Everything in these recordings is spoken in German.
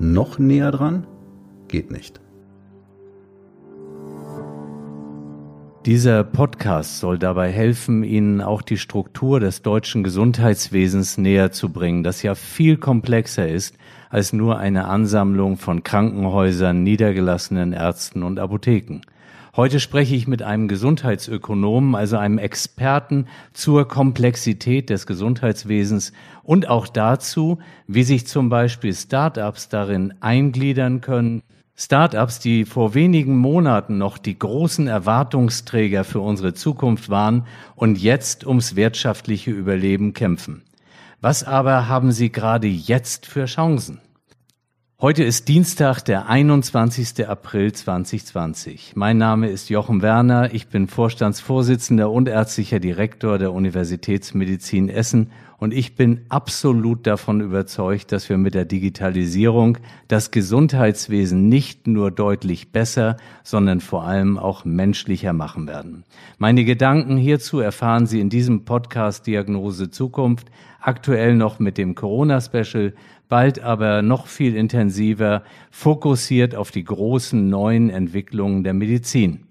Noch näher dran? Geht nicht. Dieser Podcast soll dabei helfen, Ihnen auch die Struktur des deutschen Gesundheitswesens näher zu bringen, das ja viel komplexer ist als nur eine Ansammlung von Krankenhäusern, niedergelassenen Ärzten und Apotheken. Heute spreche ich mit einem Gesundheitsökonomen, also einem Experten zur Komplexität des Gesundheitswesens und auch dazu, wie sich zum Beispiel Start-ups darin eingliedern können, Startups, die vor wenigen Monaten noch die großen Erwartungsträger für unsere Zukunft waren und jetzt ums wirtschaftliche Überleben kämpfen. Was aber haben sie gerade jetzt für Chancen? Heute ist Dienstag, der 21. April 2020. Mein Name ist Jochen Werner. Ich bin Vorstandsvorsitzender und ärztlicher Direktor der Universitätsmedizin Essen und ich bin absolut davon überzeugt, dass wir mit der Digitalisierung das Gesundheitswesen nicht nur deutlich besser, sondern vor allem auch menschlicher machen werden. Meine Gedanken hierzu erfahren Sie in diesem Podcast Diagnose Zukunft, aktuell noch mit dem Corona-Special, bald aber noch viel intensiver fokussiert auf die großen neuen Entwicklungen der Medizin.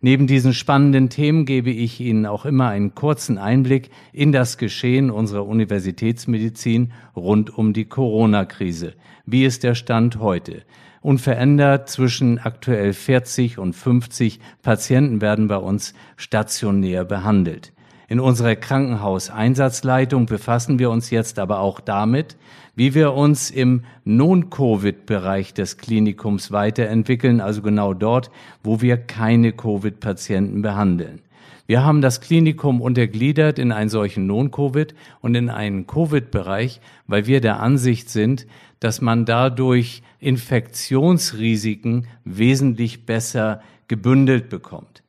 Neben diesen spannenden Themen gebe ich Ihnen auch immer einen kurzen Einblick in das Geschehen unserer Universitätsmedizin rund um die Corona-Krise. Wie ist der Stand heute? Unverändert zwischen aktuell 40 und 50 Patienten werden bei uns stationär behandelt. In unserer Krankenhauseinsatzleitung befassen wir uns jetzt aber auch damit, wie wir uns im Non-Covid-Bereich des Klinikums weiterentwickeln, also genau dort, wo wir keine Covid-Patienten behandeln. Wir haben das Klinikum untergliedert in einen solchen Non-Covid und in einen Covid-Bereich, weil wir der Ansicht sind, dass man dadurch Infektionsrisiken wesentlich besser gebündelt bekommt.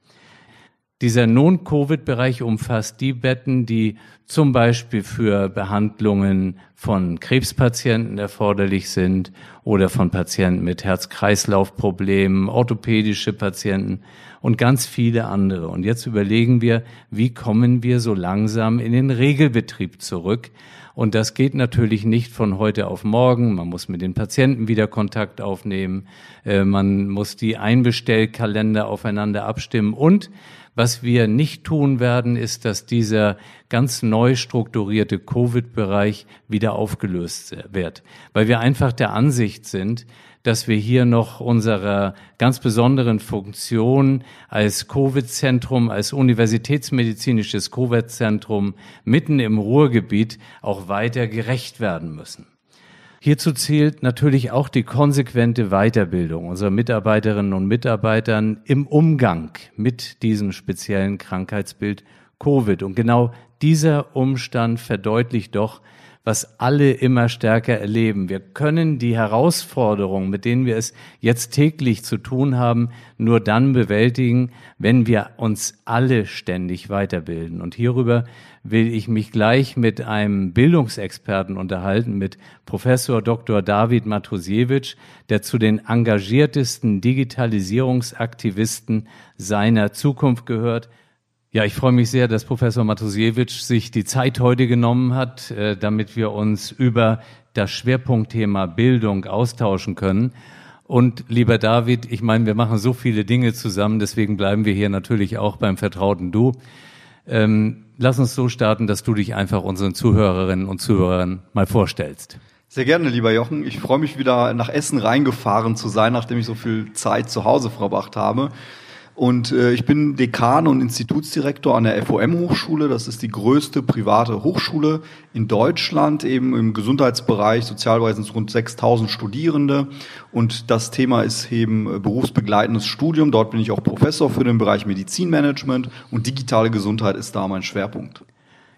Dieser Non-Covid-Bereich umfasst die Betten, die zum Beispiel für Behandlungen von Krebspatienten erforderlich sind oder von Patienten mit Herz-Kreislauf-Problemen, orthopädische Patienten und ganz viele andere. Und jetzt überlegen wir, wie kommen wir so langsam in den Regelbetrieb zurück? Und das geht natürlich nicht von heute auf morgen. Man muss mit den Patienten wieder Kontakt aufnehmen. Äh, man muss die Einbestellkalender aufeinander abstimmen und was wir nicht tun werden, ist, dass dieser ganz neu strukturierte Covid-Bereich wieder aufgelöst wird, weil wir einfach der Ansicht sind, dass wir hier noch unserer ganz besonderen Funktion als Covid-Zentrum, als universitätsmedizinisches Covid-Zentrum mitten im Ruhrgebiet auch weiter gerecht werden müssen. Hierzu zählt natürlich auch die konsequente Weiterbildung unserer Mitarbeiterinnen und Mitarbeitern im Umgang mit diesem speziellen Krankheitsbild Covid. Und genau dieser Umstand verdeutlicht doch, was alle immer stärker erleben. Wir können die Herausforderungen, mit denen wir es jetzt täglich zu tun haben, nur dann bewältigen, wenn wir uns alle ständig weiterbilden. Und hierüber will ich mich gleich mit einem Bildungsexperten unterhalten, mit Professor Dr. David Matusiewicz, der zu den engagiertesten Digitalisierungsaktivisten seiner Zukunft gehört. Ja, ich freue mich sehr, dass Professor Matusiewicz sich die Zeit heute genommen hat, äh, damit wir uns über das Schwerpunktthema Bildung austauschen können. Und lieber David, ich meine, wir machen so viele Dinge zusammen, deswegen bleiben wir hier natürlich auch beim vertrauten Du. Ähm, lass uns so starten, dass du dich einfach unseren Zuhörerinnen und Zuhörern mal vorstellst. Sehr gerne, lieber Jochen. Ich freue mich wieder nach Essen reingefahren zu sein, nachdem ich so viel Zeit zu Hause verbracht habe. Und äh, ich bin Dekan und Institutsdirektor an der FOM-Hochschule. Das ist die größte private Hochschule in Deutschland, eben im Gesundheitsbereich. Sozialweise sind es rund 6000 Studierende. Und das Thema ist eben äh, berufsbegleitendes Studium. Dort bin ich auch Professor für den Bereich Medizinmanagement und digitale Gesundheit ist da mein Schwerpunkt.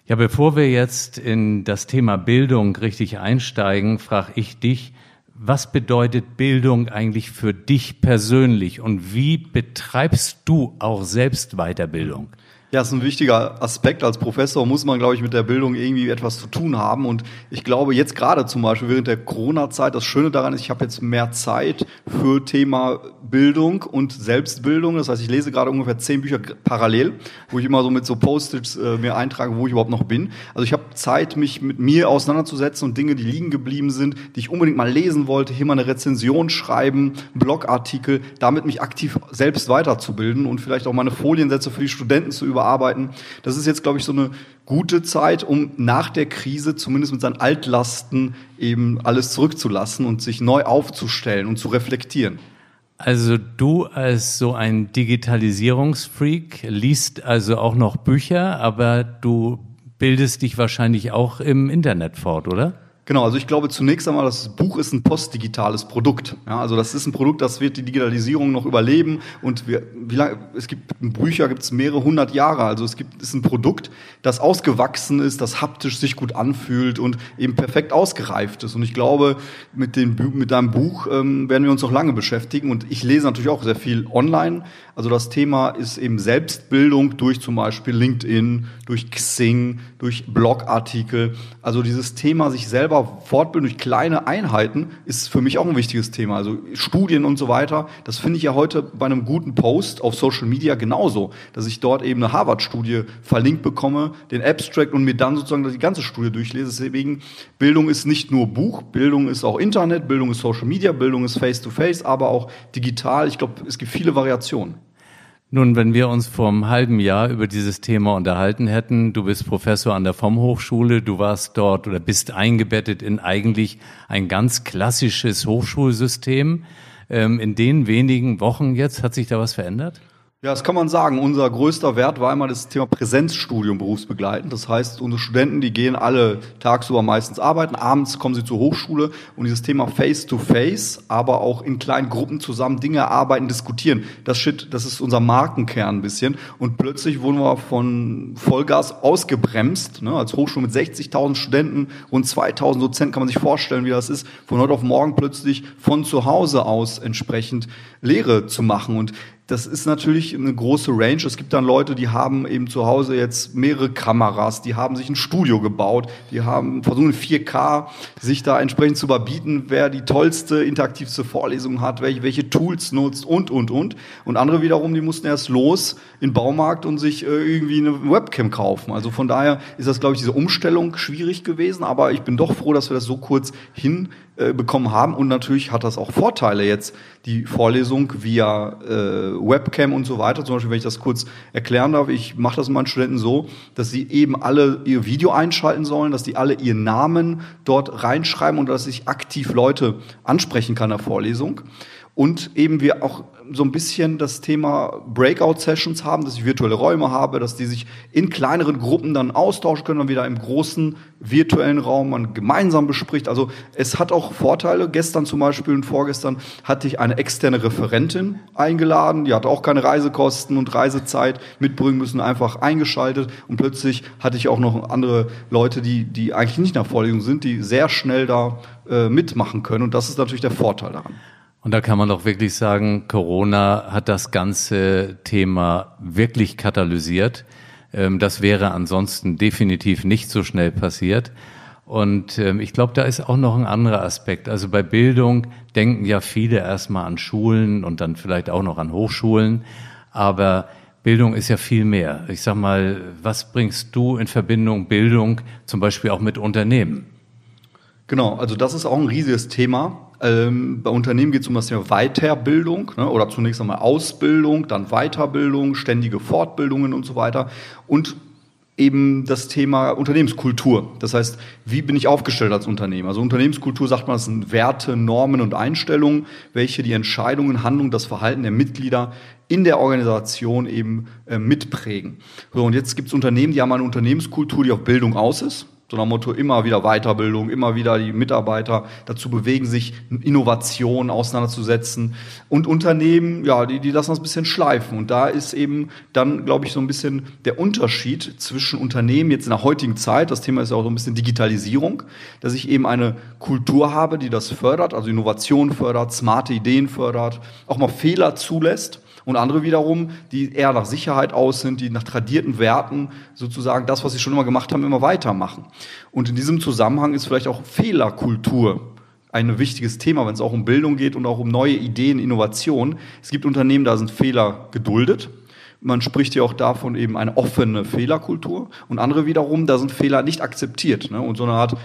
Ja, bevor wir jetzt in das Thema Bildung richtig einsteigen, frage ich dich, was bedeutet Bildung eigentlich für dich persönlich und wie betreibst du auch selbst Weiterbildung? Ja, ist ein wichtiger Aspekt. Als Professor muss man, glaube ich, mit der Bildung irgendwie etwas zu tun haben. Und ich glaube, jetzt gerade zum Beispiel während der Corona-Zeit, das Schöne daran ist, ich habe jetzt mehr Zeit für Thema Bildung und Selbstbildung. Das heißt, ich lese gerade ungefähr zehn Bücher parallel, wo ich immer so mit so Post-its äh, mir eintrage, wo ich überhaupt noch bin. Also ich habe Zeit, mich mit mir auseinanderzusetzen und Dinge, die liegen geblieben sind, die ich unbedingt mal lesen wollte, hier mal eine Rezension schreiben, Blogartikel, damit mich aktiv selbst weiterzubilden und vielleicht auch meine Foliensätze für die Studenten zu überarbeiten. Das ist jetzt, glaube ich, so eine gute Zeit, um nach der Krise zumindest mit seinen Altlasten eben alles zurückzulassen und sich neu aufzustellen und zu reflektieren. Also du als so ein Digitalisierungsfreak liest also auch noch Bücher, aber du bildest dich wahrscheinlich auch im Internet fort, oder? Genau, also ich glaube zunächst einmal, das Buch ist ein postdigitales Produkt. Ja, also das ist ein Produkt, das wird die Digitalisierung noch überleben. Und wir, wie lange, es gibt Bücher, gibt es mehrere hundert Jahre. Also es gibt, ist ein Produkt, das ausgewachsen ist, das haptisch sich gut anfühlt und eben perfekt ausgereift ist. Und ich glaube, mit, dem, mit deinem Buch ähm, werden wir uns noch lange beschäftigen. Und ich lese natürlich auch sehr viel online. Also das Thema ist eben Selbstbildung durch zum Beispiel LinkedIn, durch Xing, durch Blogartikel. Also dieses Thema, sich selber selber fortbilden durch kleine Einheiten ist für mich auch ein wichtiges Thema. Also Studien und so weiter, das finde ich ja heute bei einem guten Post auf Social Media genauso, dass ich dort eben eine Harvard-Studie verlinkt bekomme, den Abstract und mir dann sozusagen die ganze Studie durchlese. Deswegen, Bildung ist nicht nur Buch, Bildung ist auch Internet, Bildung ist Social Media, Bildung ist Face-to-Face, -face, aber auch digital. Ich glaube, es gibt viele Variationen. Nun, wenn wir uns vor einem halben Jahr über dieses Thema unterhalten hätten, du bist Professor an der FOM Hochschule, du warst dort oder bist eingebettet in eigentlich ein ganz klassisches Hochschulsystem. Ähm, in den wenigen Wochen jetzt hat sich da was verändert? Ja, das kann man sagen. Unser größter Wert war immer das Thema Präsenzstudium berufsbegleitend. Das heißt, unsere Studenten, die gehen alle tagsüber meistens arbeiten, abends kommen sie zur Hochschule und dieses Thema Face-to-Face, -face, aber auch in kleinen Gruppen zusammen Dinge arbeiten, diskutieren. Das Shit, das ist unser Markenkern ein bisschen. Und plötzlich wurden wir von Vollgas ausgebremst. Ne? Als Hochschule mit 60.000 Studenten, rund 2.000 Dozenten kann man sich vorstellen, wie das ist, von heute auf morgen plötzlich von zu Hause aus entsprechend Lehre zu machen. Und das ist natürlich eine große Range. Es gibt dann Leute, die haben eben zu Hause jetzt mehrere Kameras, die haben sich ein Studio gebaut, die haben versuchen 4K sich da entsprechend zu überbieten, wer die tollste, interaktivste Vorlesung hat, welche, welche Tools nutzt und, und, und. Und andere wiederum, die mussten erst los in den Baumarkt und sich äh, irgendwie eine Webcam kaufen. Also von daher ist das, glaube ich, diese Umstellung schwierig gewesen, aber ich bin doch froh, dass wir das so kurz hin äh, bekommen haben. Und natürlich hat das auch Vorteile jetzt, die Vorlesung via äh, Webcam und so weiter. Zum Beispiel, wenn ich das kurz erklären darf, ich mache das meinen Studenten so, dass sie eben alle ihr Video einschalten sollen, dass die alle ihren Namen dort reinschreiben und dass ich aktiv Leute ansprechen kann in der Vorlesung. Und eben wir auch so ein bisschen das Thema Breakout-Sessions haben, dass ich virtuelle Räume habe, dass die sich in kleineren Gruppen dann austauschen können und wieder im großen virtuellen Raum man gemeinsam bespricht. Also es hat auch Vorteile. Gestern zum Beispiel und vorgestern hatte ich eine externe Referentin eingeladen. Die hatte auch keine Reisekosten und Reisezeit mitbringen müssen, einfach eingeschaltet. Und plötzlich hatte ich auch noch andere Leute, die, die eigentlich nicht nach Vorlesung sind, die sehr schnell da äh, mitmachen können. Und das ist natürlich der Vorteil daran. Und da kann man doch wirklich sagen, Corona hat das ganze Thema wirklich katalysiert. Ähm, das wäre ansonsten definitiv nicht so schnell passiert. Und ähm, ich glaube, da ist auch noch ein anderer Aspekt. Also bei Bildung denken ja viele erstmal an Schulen und dann vielleicht auch noch an Hochschulen. Aber Bildung ist ja viel mehr. Ich sag mal, was bringst du in Verbindung Bildung zum Beispiel auch mit Unternehmen? Genau, also das ist auch ein riesiges Thema. Ähm, bei Unternehmen geht es um das Thema Weiterbildung ne, oder zunächst einmal Ausbildung, dann Weiterbildung, ständige Fortbildungen und so weiter und eben das Thema Unternehmenskultur. Das heißt, wie bin ich aufgestellt als Unternehmen? Also Unternehmenskultur sagt man, das sind Werte, Normen und Einstellungen, welche die Entscheidungen, Handlungen, das Verhalten der Mitglieder in der Organisation eben äh, mitprägen. So, und jetzt gibt es Unternehmen, die haben eine Unternehmenskultur, die auf Bildung aus ist So nach Motto immer wieder Weiterbildung, immer wieder die Mitarbeiter dazu bewegen, sich Innovationen auseinanderzusetzen. Und Unternehmen, ja, die, die lassen das ein bisschen schleifen. Und da ist eben dann, glaube ich, so ein bisschen der Unterschied zwischen Unternehmen jetzt in der heutigen Zeit, das Thema ist ja auch so ein bisschen Digitalisierung, dass ich eben eine Kultur habe, die das fördert, also Innovation fördert, smarte Ideen fördert, auch mal Fehler zulässt und andere wiederum, die eher nach Sicherheit aus sind, die nach tradierten Werten sozusagen das, was sie schon immer gemacht haben, immer weitermachen. Und in diesem Zusammenhang ist vielleicht auch Fehlerkultur ein wichtiges Thema, wenn es auch um Bildung geht und auch um neue Ideen, Innovationen. Es gibt Unternehmen, da sind Fehler geduldet. Man spricht ja auch davon eben eine offene Fehlerkultur und andere wiederum, da sind Fehler nicht akzeptiert. Ne? Und so eine Art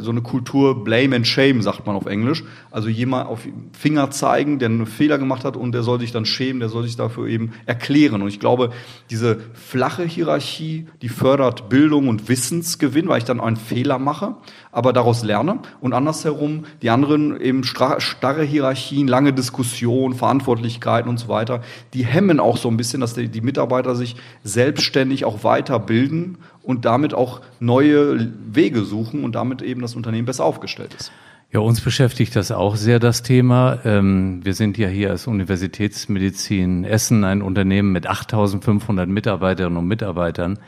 so eine Kultur Blame and Shame, sagt man auf Englisch. Also jemand auf Finger zeigen, der einen Fehler gemacht hat und der soll sich dann schämen, der soll sich dafür eben erklären. Und ich glaube, diese flache Hierarchie, die fördert Bildung und Wissensgewinn, weil ich dann einen Fehler mache, aber daraus lerne. Und andersherum, die anderen eben starre Hierarchien, lange Diskussionen, Verantwortlichkeiten und so weiter, die hemmen auch so ein bisschen, dass die, die Mitarbeiter sich selbstständig auch weiterbilden und damit auch neue Wege suchen und damit eben das Unternehmen besser aufgestellt ist. Ja, uns beschäftigt das auch sehr, das Thema. Ähm, wir sind ja hier als Universitätsmedizin Essen ein Unternehmen mit 8500 Mitarbeiterinnen und Mitarbeitern.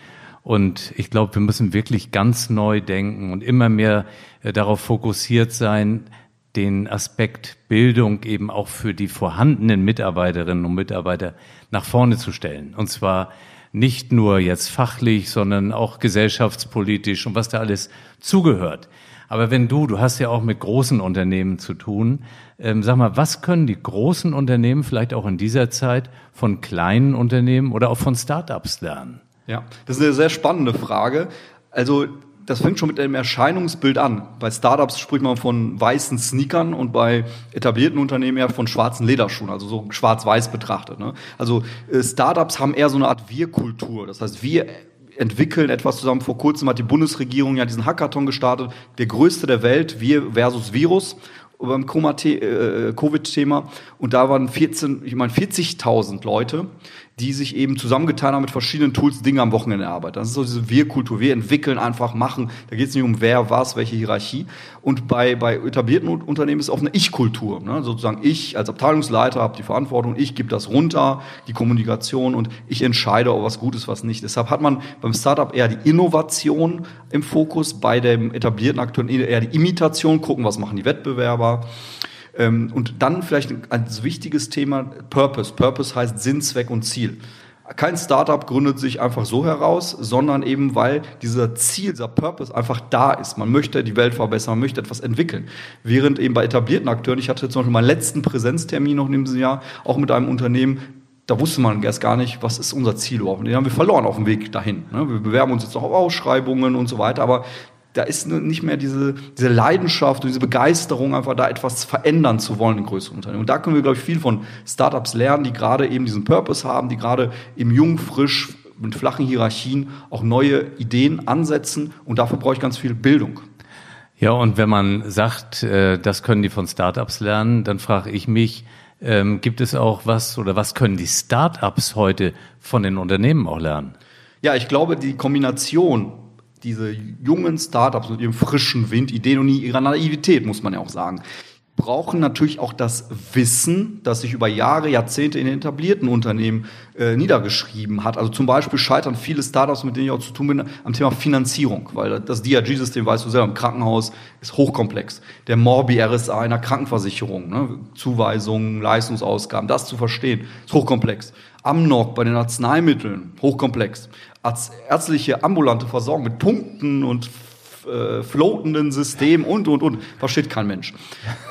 Und ich glaube, wir müssen wirklich ganz neu denken und immer mehr äh, darauf fokussiert sein, den Aspekt Bildung eben auch für die vorhandenen Mitarbeiterinnen und Mitarbeiter nach vorne zu stellen. Und zwar nicht nur jetzt fachlich, sondern auch gesellschaftspolitisch und was da alles zugehört. Aber wenn du, du hast ja auch mit großen Unternehmen zu tun, ähm, sag mal, was können die großen Unternehmen vielleicht auch in dieser Zeit von kleinen Unternehmen oder auch von Startups lernen? Ja, das ist eine sehr spannende Frage. Also das fängt schon mit dem Erscheinungsbild an. Bei Startups spricht man von weißen Sneakern und bei etablierten Unternehmen eher von schwarzen Lederschuhen, also so schwarz-weiß betrachtet. Ne? Also äh, Startups haben eher so eine Art Wir-Kultur. Das heißt, wir entwickeln etwas zusammen. Vor kurzem hat die Bundesregierung ja diesen Hackathon gestartet, der größte der Welt, Wir versus Virus beim äh, Covid-Thema. Und da waren 14, ich meine 40.000 Leute, die sich eben zusammengetan haben mit verschiedenen Tools, Dinge am Wochenende arbeiten. Das ist so diese Wir-Kultur. Wir entwickeln einfach, machen. Da geht es nicht um wer, was, welche Hierarchie. Und bei, bei etablierten Unternehmen ist es auch eine Ich-Kultur. Ne? Sozusagen ich als Abteilungsleiter habe die Verantwortung, ich gebe das runter, die Kommunikation und ich entscheide, ob was gut ist, was nicht. Deshalb hat man beim Startup eher die Innovation im Fokus, bei dem etablierten Akteur eher die Imitation, gucken, was machen die Wettbewerber. Ähm, und dann vielleicht ein wichtiges Thema, Purpose. Purpose heißt Sinn, Zweck und Ziel. Kein Startup gründet sich einfach so heraus, sondern eben weil dieser Ziel, dieser Purpose einfach da ist. Man möchte die Welt verbessern, man möchte etwas entwickeln. Während eben bei etablierten Akteuren, ich hatte zum Beispiel meinen letzten Präsenztermin noch in diesem Jahr, auch mit einem Unternehmen, da wusste man erst gar nicht, was ist unser Ziel überhaupt. Den haben wir verloren auf dem Weg dahin. Ne? Wir bewerben uns jetzt noch auf Ausschreibungen und so weiter, aber da ist nicht mehr diese, diese Leidenschaft und diese Begeisterung, einfach da etwas verändern zu wollen in größeren Unternehmen. Und da können wir, glaube ich, viel von Startups lernen, die gerade eben diesen Purpose haben, die gerade im Jung, frisch, mit flachen Hierarchien auch neue Ideen ansetzen. Und dafür brauche ich ganz viel Bildung. Ja, und wenn man sagt, äh, das können die von Startups lernen, dann frage ich mich, ähm, gibt es auch was oder was können die Startups heute von den Unternehmen auch lernen? Ja, ich glaube, die Kombination diese jungen Startups mit ihrem frischen Wind, Ideen und ihrer Naivität, muss man ja auch sagen, brauchen natürlich auch das Wissen, das sich über Jahre, Jahrzehnte in den etablierten Unternehmen äh, niedergeschrieben hat. Also zum Beispiel scheitern viele Startups, mit denen ich auch zu tun bin, am Thema Finanzierung, weil das DRG-System, weißt du selber, im Krankenhaus ist hochkomplex. Der Morbi-RSA einer Krankenversicherung, ne? Zuweisungen, Leistungsausgaben, das zu verstehen, ist hochkomplex. Amnok bei den Arzneimitteln, hochkomplex ärztliche ambulante Versorgung mit Punkten und äh, floatenden Systemen und, und, und, versteht kein Mensch.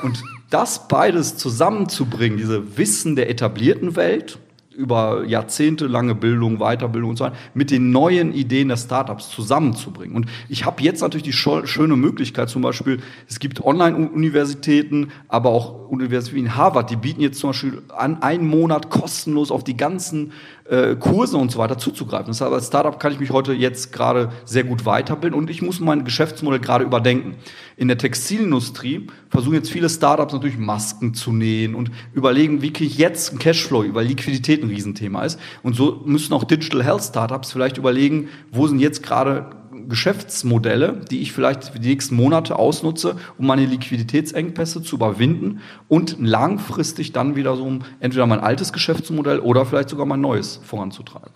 Und das beides zusammenzubringen, diese Wissen der etablierten Welt über jahrzehntelange Bildung, Weiterbildung und so weiter, mit den neuen Ideen der Startups zusammenzubringen. Und ich habe jetzt natürlich die schöne Möglichkeit, zum Beispiel, es gibt Online-Universitäten, aber auch Universitäten wie in Harvard, die bieten jetzt zum Beispiel an, einen Monat kostenlos auf die ganzen äh, Kurse und so weiter zuzugreifen. Das heißt, als Startup kann ich mich heute jetzt gerade sehr gut weiterbilden und ich muss mein Geschäftsmodell gerade überdenken. In der Textilindustrie versuchen jetzt viele Startups natürlich Masken zu nähen und überlegen, wie kriege ich jetzt einen Cashflow, weil Liquidität ein Riesenthema ist. Und so müssen auch Digital Health Startups vielleicht überlegen, wo sind jetzt gerade Geschäftsmodelle, die ich vielleicht für die nächsten Monate ausnutze, um meine Liquiditätsengpässe zu überwinden und langfristig dann wieder so entweder mein altes Geschäftsmodell oder vielleicht sogar mein neues voranzutreiben.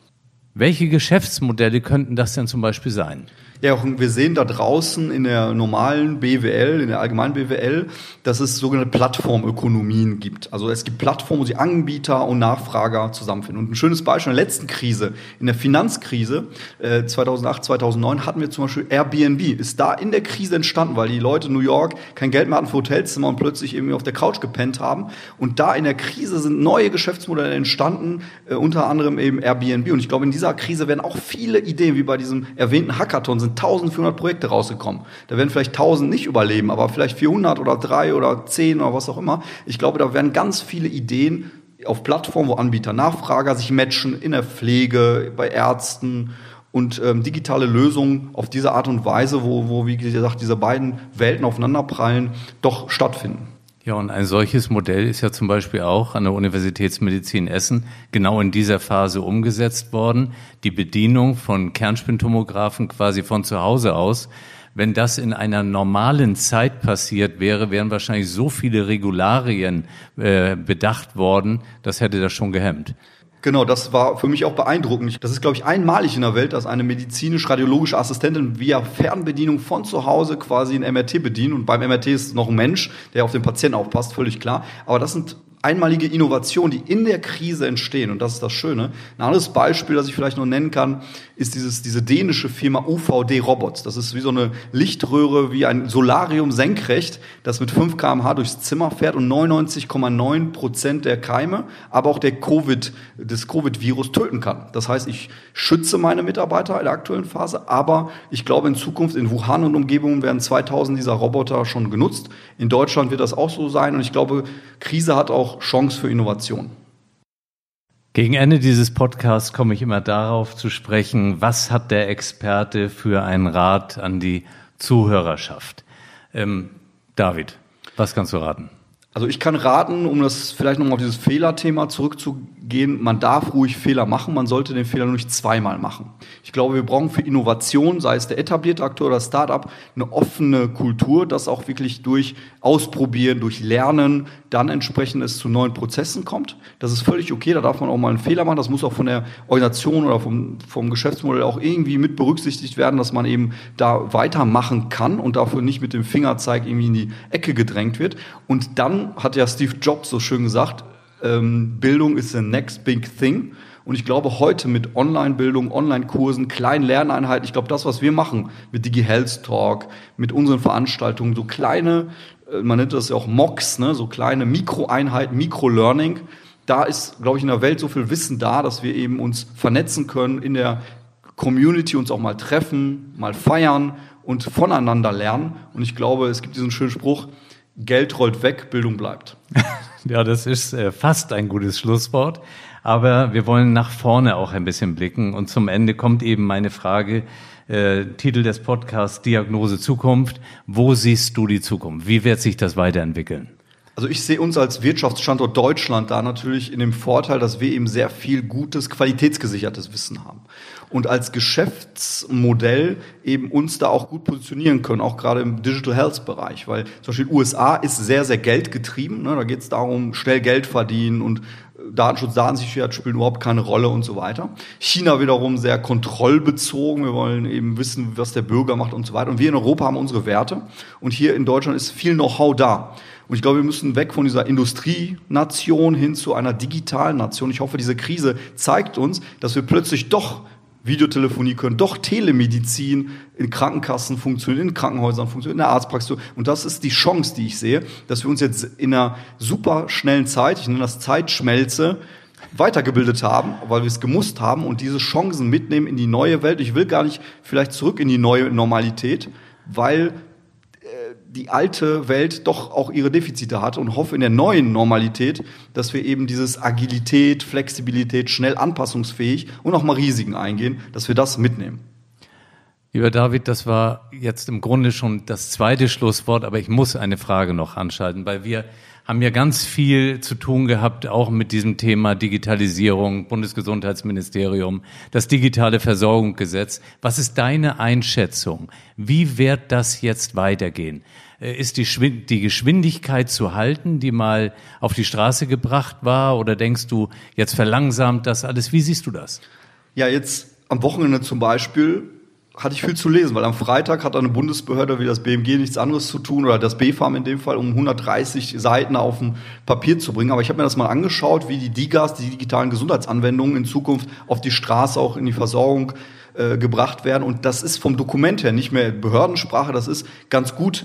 Welche Geschäftsmodelle könnten das denn zum Beispiel sein? Ja, wir sehen da draußen in der normalen BWL, in der allgemeinen BWL, dass es sogenannte Plattformökonomien gibt. Also es gibt Plattformen, wo sie Anbieter und Nachfrager zusammenfinden. Und ein schönes Beispiel in der letzten Krise, in der Finanzkrise äh, 2008, 2009 hatten wir zum Beispiel Airbnb. Ist da in der Krise entstanden, weil die Leute in New York kein Geld mehr hatten für Hotelzimmer und plötzlich irgendwie auf der Couch gepennt haben. Und da in der Krise sind neue Geschäftsmodelle entstanden, äh, unter anderem eben Airbnb. Und ich glaube, in dieser Krise werden auch viele Ideen, wie bei diesem erwähnten Hackathon, sind 1400 Projekte rausgekommen. Da werden vielleicht 1000 nicht überleben, aber vielleicht 400 oder 3 oder 10 oder was auch immer. Ich glaube, da werden ganz viele Ideen auf Plattformen, wo Anbieter, Nachfrager sich matchen, in der Pflege, bei Ärzten und ähm, digitale Lösungen auf diese Art und Weise, wo, wo, wie gesagt, diese beiden Welten aufeinanderprallen, doch stattfinden. Ja, und ein solches Modell ist ja zum Beispiel auch an der Universitätsmedizin Essen genau in dieser Phase umgesetzt worden. Die Bedienung von Kernspintomographen quasi von zu Hause aus. Wenn das in einer normalen Zeit passiert wäre, wären wahrscheinlich so viele Regularien äh, bedacht worden, das hätte das schon gehemmt. Genau, das war für mich auch beeindruckend. Das ist, glaube ich, einmalig in der Welt, dass eine medizinisch-radiologische Assistentin via Fernbedienung von zu Hause quasi ein MRT bedient. Und beim MRT ist noch ein Mensch, der auf den Patienten aufpasst, völlig klar. Aber das sind einmalige Innovationen, die in der Krise entstehen. Und das ist das Schöne. Ein anderes Beispiel, das ich vielleicht noch nennen kann, ist dieses, diese dänische Firma UVD Robots. Das ist wie so eine Lichtröhre, wie ein Solarium senkrecht, das mit 5 kmh durchs Zimmer fährt und 99,9 Prozent der Keime, aber auch der Covid, des Covid-Virus töten kann. Das heißt, ich schütze meine Mitarbeiter in der aktuellen Phase, aber ich glaube, in Zukunft in Wuhan und Umgebungen werden 2000 dieser Roboter schon genutzt. In Deutschland wird das auch so sein und ich glaube, Krise hat auch Chance für Innovation. Gegen Ende dieses Podcasts komme ich immer darauf zu sprechen, was hat der Experte für einen Rat an die Zuhörerschaft? Ähm, David, was kannst du raten? Also ich kann raten, um das vielleicht nochmal auf dieses Fehlerthema zurückzugehen, man darf ruhig Fehler machen, man sollte den Fehler nur nicht zweimal machen. Ich glaube, wir brauchen für Innovation, sei es der etablierte Akteur oder Startup, eine offene Kultur, das auch wirklich durch Ausprobieren, durch Lernen dann entsprechend es zu neuen Prozessen kommt. Das ist völlig okay, da darf man auch mal einen Fehler machen, das muss auch von der Organisation oder vom, vom Geschäftsmodell auch irgendwie mit berücksichtigt werden, dass man eben da weitermachen kann und dafür nicht mit dem Fingerzeig irgendwie in die Ecke gedrängt wird. Und dann hat ja Steve Jobs so schön gesagt, ähm, Bildung ist the next big thing. Und ich glaube, heute mit Online-Bildung, Online-Kursen, kleinen Lerneinheiten, ich glaube, das, was wir machen mit Digi Health Talk, mit unseren Veranstaltungen, so kleine, äh, man nennt das ja auch MOOCs, ne, so kleine Mikroeinheiten, Mikro-Learning, da ist, glaube ich, in der Welt so viel Wissen da, dass wir eben uns vernetzen können, in der Community uns auch mal treffen, mal feiern und voneinander lernen. Und ich glaube, es gibt diesen schönen Spruch, Geld rollt weg, Bildung bleibt. ja, das ist äh, fast ein gutes Schlusswort. Aber wir wollen nach vorne auch ein bisschen blicken. Und zum Ende kommt eben meine Frage, äh, Titel des Podcasts Diagnose Zukunft. Wo siehst du die Zukunft? Wie wird sich das weiterentwickeln? Also ich sehe uns als Wirtschaftsstandort Deutschland da natürlich in dem Vorteil, dass wir eben sehr viel gutes, qualitätsgesichertes Wissen haben. Und als Geschäftsmodell eben uns da auch gut positionieren können, auch gerade im Digital Health Bereich. Weil zum Beispiel USA ist sehr, sehr geldgetrieben. Ne? Da geht es darum, schnell Geld verdienen und Datenschutz, Datensicherheit spielen überhaupt keine Rolle und so weiter. China wiederum sehr kontrollbezogen. Wir wollen eben wissen, was der Bürger macht und so weiter. Und wir in Europa haben unsere Werte. Und hier in Deutschland ist viel Know-how da. Und ich glaube, wir müssen weg von dieser Industrienation hin zu einer digitalen Nation. Ich hoffe, diese Krise zeigt uns, dass wir plötzlich doch Videotelefonie können, doch Telemedizin in Krankenkassen funktioniert, in Krankenhäusern funktioniert, in der Arztpraxis. Und das ist die Chance, die ich sehe, dass wir uns jetzt in einer super schnellen Zeit, ich nenne das Zeitschmelze, weitergebildet haben, weil wir es gemusst haben und diese Chancen mitnehmen in die neue Welt. Ich will gar nicht vielleicht zurück in die neue Normalität, weil die alte Welt doch auch ihre Defizite hat und hoffe in der neuen Normalität, dass wir eben dieses Agilität, Flexibilität, schnell anpassungsfähig und auch mal Risiken eingehen, dass wir das mitnehmen. Lieber David, das war jetzt im Grunde schon das zweite Schlusswort, aber ich muss eine Frage noch anschalten, weil wir haben ja ganz viel zu tun gehabt, auch mit diesem Thema Digitalisierung, Bundesgesundheitsministerium, das digitale Versorgungsgesetz. Was ist deine Einschätzung? Wie wird das jetzt weitergehen? Äh, ist die, die Geschwindigkeit zu halten, die mal auf die Straße gebracht war? Oder denkst du, jetzt verlangsamt das alles? Wie siehst du das? Ja, jetzt am Wochenende zum Beispiel hatte ich viel zu lesen, weil am Freitag hat eine Bundesbehörde wie das BMG nichts anderes zu tun oder das BFAM in dem Fall, um 130 Seiten auf dem Papier zu bringen. Aber ich habe mir das mal angeschaut, wie die DIGAs, die digitalen Gesundheitsanwendungen in Zukunft auf die Straße auch in die Versorgung äh, gebracht werden. Und das ist vom Dokument her nicht mehr Behördensprache, das ist ganz gut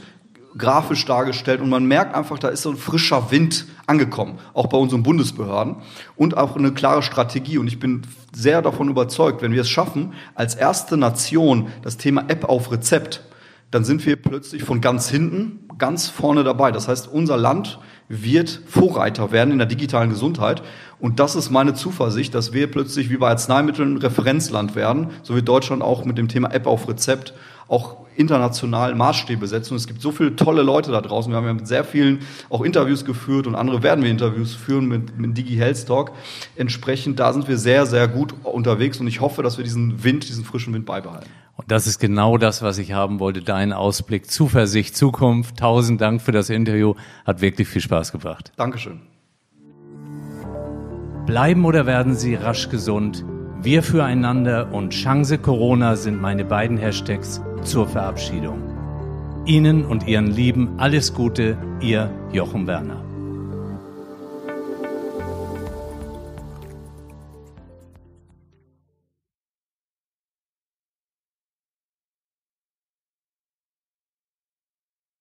grafisch dargestellt und man merkt einfach, da ist so ein frischer Wind angekommen, auch bei unseren Bundesbehörden und auch eine klare Strategie. Und ich bin sehr davon überzeugt, wenn wir es schaffen, als erste Nation das Thema App auf Rezept, dann sind wir plötzlich von ganz hinten ganz vorne dabei. Das heißt, unser Land wird Vorreiter werden in der digitalen Gesundheit. Und das ist meine Zuversicht, dass wir plötzlich wie bei Arzneimitteln Referenzland werden, so wie Deutschland auch mit dem Thema App auf Rezept auch international Maßstäbe setzen. Und es gibt so viele tolle Leute da draußen. Wir haben ja mit sehr vielen auch Interviews geführt und andere werden wir Interviews führen mit, mit Digi Health Talk. Entsprechend, da sind wir sehr, sehr gut unterwegs und ich hoffe, dass wir diesen Wind, diesen frischen Wind beibehalten. Und das ist genau das, was ich haben wollte. Dein Ausblick, Zuversicht, Zukunft. Tausend Dank für das Interview. Hat wirklich viel Spaß gebracht. Dankeschön. Bleiben oder werden Sie rasch gesund? Wir füreinander und Chance Corona sind meine beiden Hashtags zur Verabschiedung. Ihnen und Ihren Lieben alles Gute, Ihr Jochen Werner.